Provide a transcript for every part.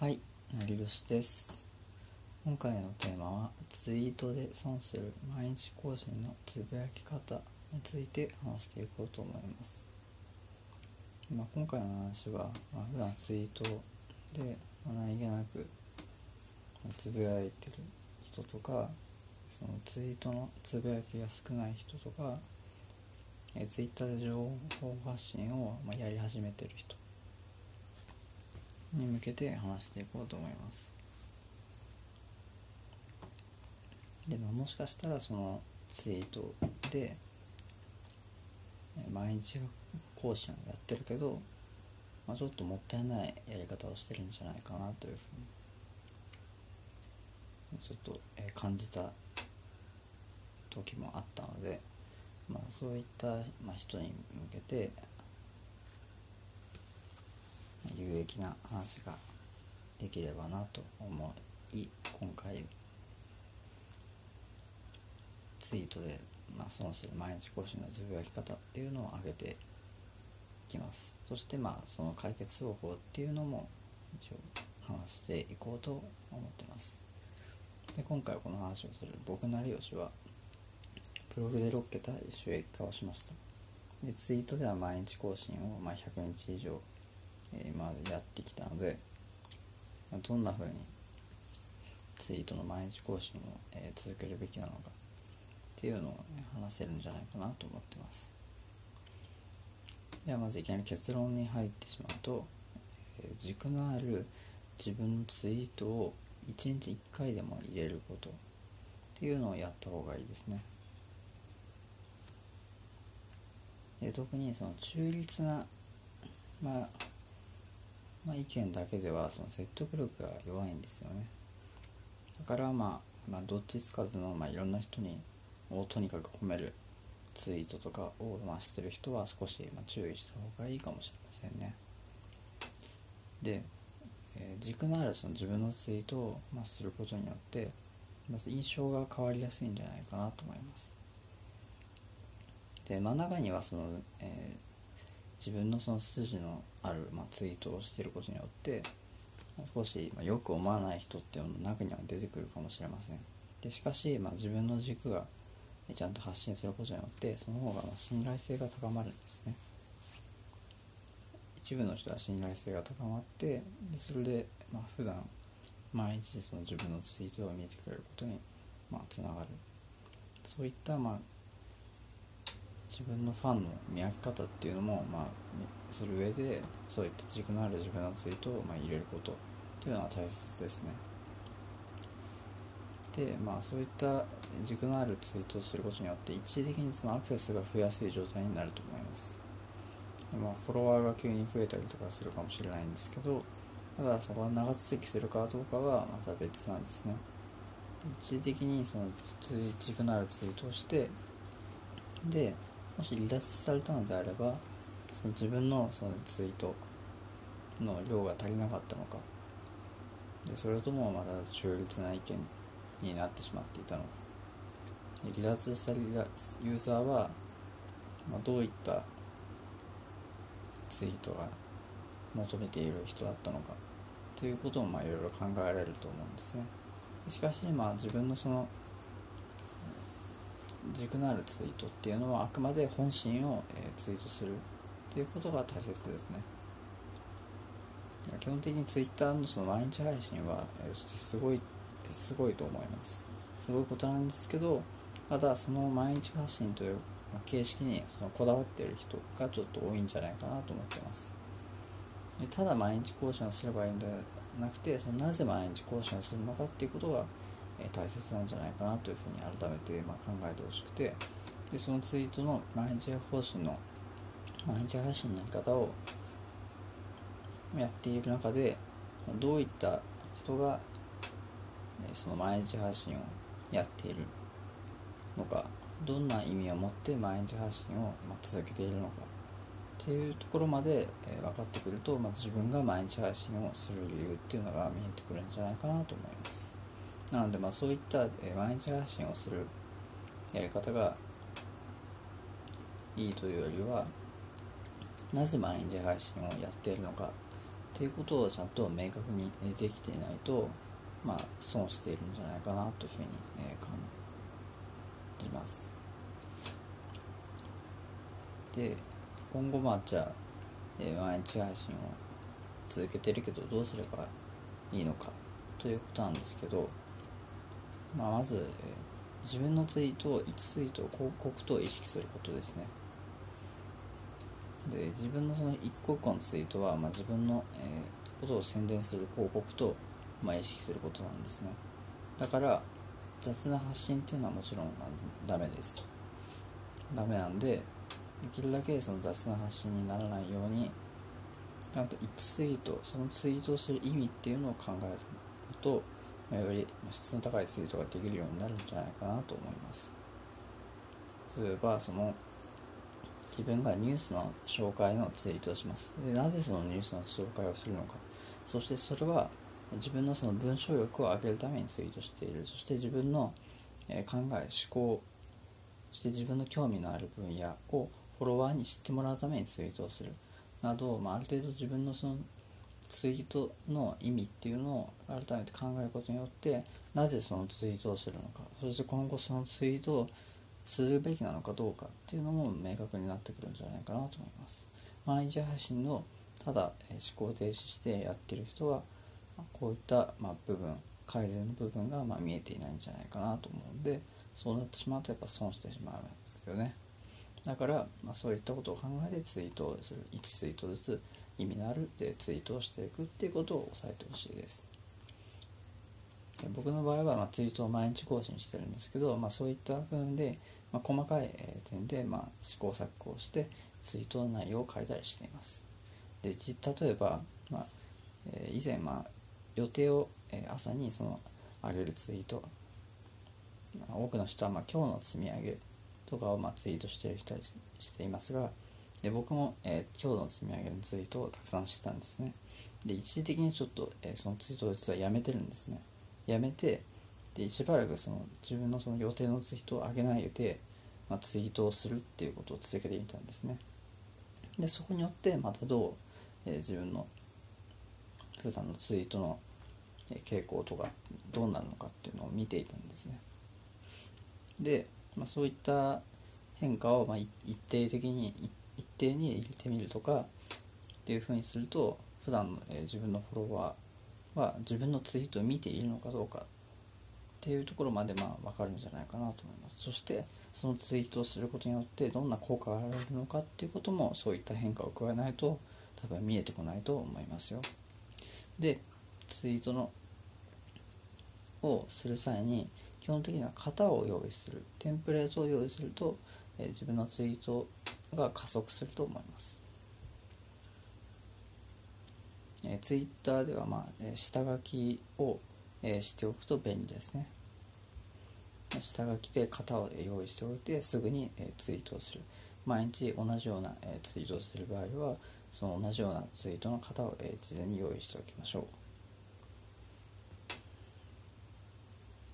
はい、なりよしです。今回のテーマはツイートで損する毎日更新のつぶやき方について話していこうと思います。まあ、今回の話は、まあ、普段ツイートでまあ何気なくつぶやいてる人とかそのツイートのつぶやきが少ない人とかえツイッターで情報発信をまやり始めてる人に向けて話していこうと思います。でももしかしたらそのツイートで毎日更新をやってるけど、まあ、ちょっともったいないやり方をしてるんじゃないかなというふうにちょっと感じた時もあったので、まあ、そういった人に向けて有益な話ができればなと思い今回ツイートで、まあ、損する毎日更新のつぶやき方っていうのを挙げていきますそしてまあその解決方法っていうのも一応話していこうと思ってます。で今回この話をする僕成吉はブログで6桁収益化をしました。でツイートでは毎日更新を、ま、100日以上えーまあ、やってきたので、どんな風にツイートの毎日更新を、えー続けるべきなのかっていうのを、ね、話せるんじゃないかなと思ってます。ではまずいきなり結論に入ってしまうと、えー軸のある自分のツイートを1日1回でも入れることっていうのをやった方がいいですね。で特にその中立なまあまあ、意見だけではその説得力が弱いんですよね。だからまあ、まあ、どっちつかずの、まあ、いろんな人にをとにかく褒めるツイートとかを、まあ、してる人は少し、まあ、注意した方がいいかもしれませんね。で、えー軸のあるその自分のツイートを、まあ、することによってまず印象が変わりやすいんじゃないかなと思います。で真ん中にはその、えー自分のその筋のある、まあ、ツイートをしてることによって少し、まあ、よく思わない人っていうの中には出てくるかもしれません。でしかし、まあ、自分の軸がちゃんと発信することによってその方がまあ信頼性が高まるんですね。一部の人は信頼性が高まってでそれで、まあ普段毎日その自分のツイートを見てくれることに、まあ、つながる。そういった、まあ、自分のファンの見分け方っていうのも、まあ、する上でそういった軸のある自分のツイートを、まあ、入れることっていうのは大切ですね。でまあそういった軸のあるツイートをすることによって一時的にそのアクセスが増えやすい状態になると思います。でまあフォロワーが急に増えたりとかするかもしれないんですけどただそこが長続きするかどうかはまた別なんですね。一時的にその軸のあるツイートをしてでもし離脱されたのであればその自分のそのツイートの量が足りなかったのか。でそれともまた中立な意見になってしまっていたのか。で離脱したユーザーは、まあ、どういったツイートが求めている人だったのか。ということもまあいろいろ考えられると思うんですね。しかしまあ自分のその軸のあるツイートっていうのはあくまで本心を、えツイートするということが大切ですね。基本的にツイッターのその毎日配信は、えすごいすごいと思います。すごいことなんですけどただその毎日発信という形式にそのこだわっている人がちょっと多いんじゃないかなと思ってます。でただ毎日更新をすればいいんではなくてそのなぜ毎日更新をするのかっていうことがえ大切なんじゃないかなというふうに改めてま考えてほしくてでそのツイートの毎日更新の毎日配信のやり方をやっている中でどういった人がその毎日配信をやっているのかどんな意味を持って毎日配信を続けているのかっていうところまで、分かってくると、まあ、自分が毎日配信をする理由っていうのが見えてくるんじゃないかなと思います。なのでまあそういった、え毎日配信をするやり方がいいというよりはなぜ毎日配信をやっているのかっていうことをちゃんと明確にできていないとまあ損しているんじゃないかなというふうに、え感じます。で今後まあじゃあ、え毎日配信を続けてるけどどうすればいいのかということなんですけど、まあ、まず、自分のツイートを1ツイートを広告と意識することですね。で自分のその一個一個のツイートは、まあ、自分の、えー、ことを宣伝する広告と、まあ、意識することなんですね。だから雑な発信っていうのはもちろんダメです。ダメなんでできるだけその雑な発信にならないようにちゃんと1ツイートそのツイートをする意味っていうのを考えると、より質の高いツイートができるようになるんじゃないかなと思います。例えばその自分がニュースの紹介のツイートをします。でなぜそのニュースの紹介をするのか。そしてそれは自分のその文章力を上げるためにツイートしている。そして自分の考え思考そして自分の興味のある分野をフォロワーに知ってもらうためにツイートをする。など、まあ、ある程度自分のそのツイートの意味っていうのを改めて考えることによってなぜそのツイートをするのか。そして今後そのツイートをするべきなのかどうかっていうのも明確になってくるんじゃないかなと思います。毎日配信のただ思考停止してやってる人はこういったま部分改善の部分がま見えていないんじゃないかなと思うんでそうなってしまうとやっぱ損してしまうんですよね。だから、まあ、そういったことを考えてツイートをする。1ツイートずつ意味のあるでツイートをしていくっていうことを押さえてほしいです僕の場合は、まあ、ツイートを毎日更新してるんですけど、まあ、そういった部分で、まあ、細かい点で、まあ、試行錯誤してツイートの内容を変えたりしています。で例えば、まあえ、以前、まあ、予定を、え、朝にその上げるツイート、まあ、多くの人は、まあ、今日の積み上げとかを、まあ、ツイートしている人はしていますがで僕も、えー、今日の積み上げのツイートをたくさんしてたんですね。で一時的にちょっと、えー、そのツイートを実はやめてるんですね。やめてでしばらくその自分のその予定のツイートを上げないで、まあ、ツイートをするっていうことを続けてみたんですね。でそこによってまたどう、えー、自分の普段のツイートの傾向とかどうなるのかっていうのを見ていたんですね。で、まあ、そういった変化をまあ一定的に一定に入れてみるとかっていうふうにすると普段の、え、自分のフォロワーは自分のツイートを見ているのかどうかっていうところまでまあ分かるんじゃないかなと思います。そしてそのツイートをすることによってどんな効果が得られるのかっていうこともそういった変化を加えないと多分見えてこないと思いますよ。でツイートのをする際に基本的には型を用意するテンプレートを用意すると、えー、自分のツイートが加速すると思いますえー、ツイッターでは、まあえー、下書きを、えー、しておくと便利ですね。下書きで型を用意しておいてすぐに、えー、ツイートをする。毎日同じような、えー、ツイートをする場合はその同じようなツイートの型を、えー、事前に用意しておきましょう。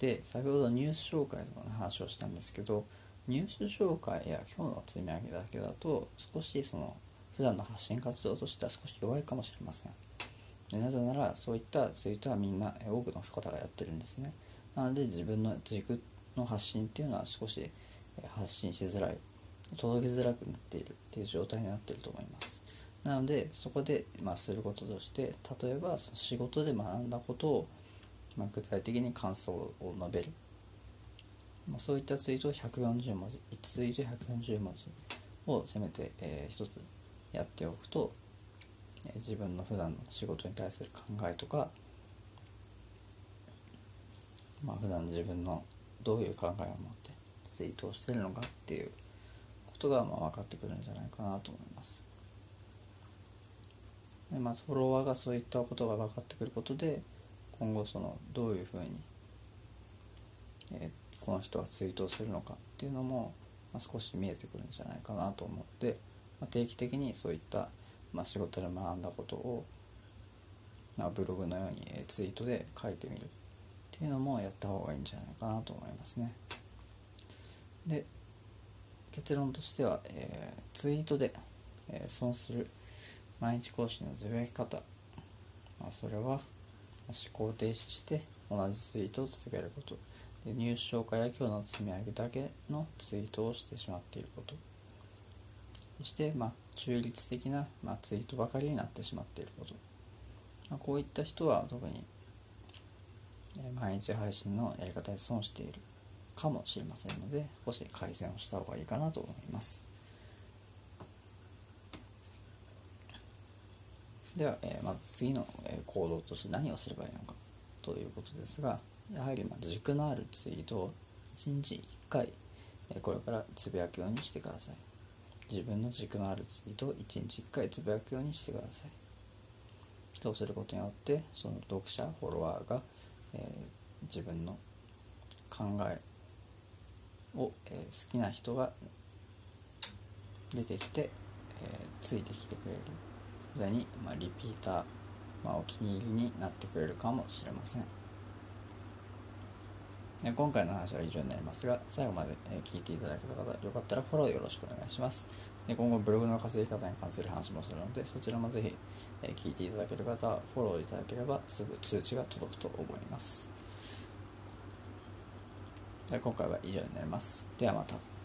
で先ほどニュース紹介の話をしたんですけどニュース紹介や今日の積み上げだけだと少しその普段の発信活動としては少し弱いかもしれません。なぜならそういったツイートはみんな多くの方がやってるんですね。なので自分の軸の発信っていうのは少し発信しづらい届きづらくなっているっていう状態になっていると思います。なのでそこで、まあ、することとして例えばその仕事で学んだことを、まあ、具体的に感想を述べる、まあ、そういったツイートを140文字1ツイート140文字をせめて、えー、一つやっておくと自分の普段の仕事に対する考えとかまあ普段自分のどういう考えを持ってツイートをしてるのかっていうことがまあ分かってくるんじゃないかなと思います。でまずフォロワーがそういったことが分かってくることで今後そのどういうふうに、えー、この人はツイートをするのかっていうのも、まあ、少し見えてくるんじゃないかなと思うので、まあ、定期的にそういったまあ、仕事で学んだことを、まあ、ブログのようにツイートで書いてみるっていうのもやった方がいいんじゃないかなと思いますね。で結論としては、えー、ツイートで、えー、損する毎日更新のつぶやき方まあ、それは思考停止して同じツイートを続けることで入手消化や今日の積み上げだけのツイートをしてしまっていること。そしてまあ中立的な、まあ、ツイートばかりになってしまっていること、まあ、こういった人は特に毎日配信のやり方で損しているかもしれませんので少し改善をした方がいいかなと思います。では、えー、まず次の行動として何をすればいいのかということですがやはりま軸のあるツイートを1日1回これからつぶやくようにしてください。自分の軸のあるツイートを1日1回つぶやくようにしてください。そうすることによってその読者フォロワーが、えー、自分の考えを、えー、好きな人が出てきて、えー、ついてきてくれる。それに、まあ、リピーター、まあ、お気に入りになってくれるかもしれません。今回の話は以上になりますが、最後まで聞いていただけた方、よかったらフォローよろしくお願いします。今後ブログの稼ぎ方に関する話もするので、そちらもぜひ聞いていただける方はフォローいただければすぐ通知が届くと思います。今回は以上になります。ではまた。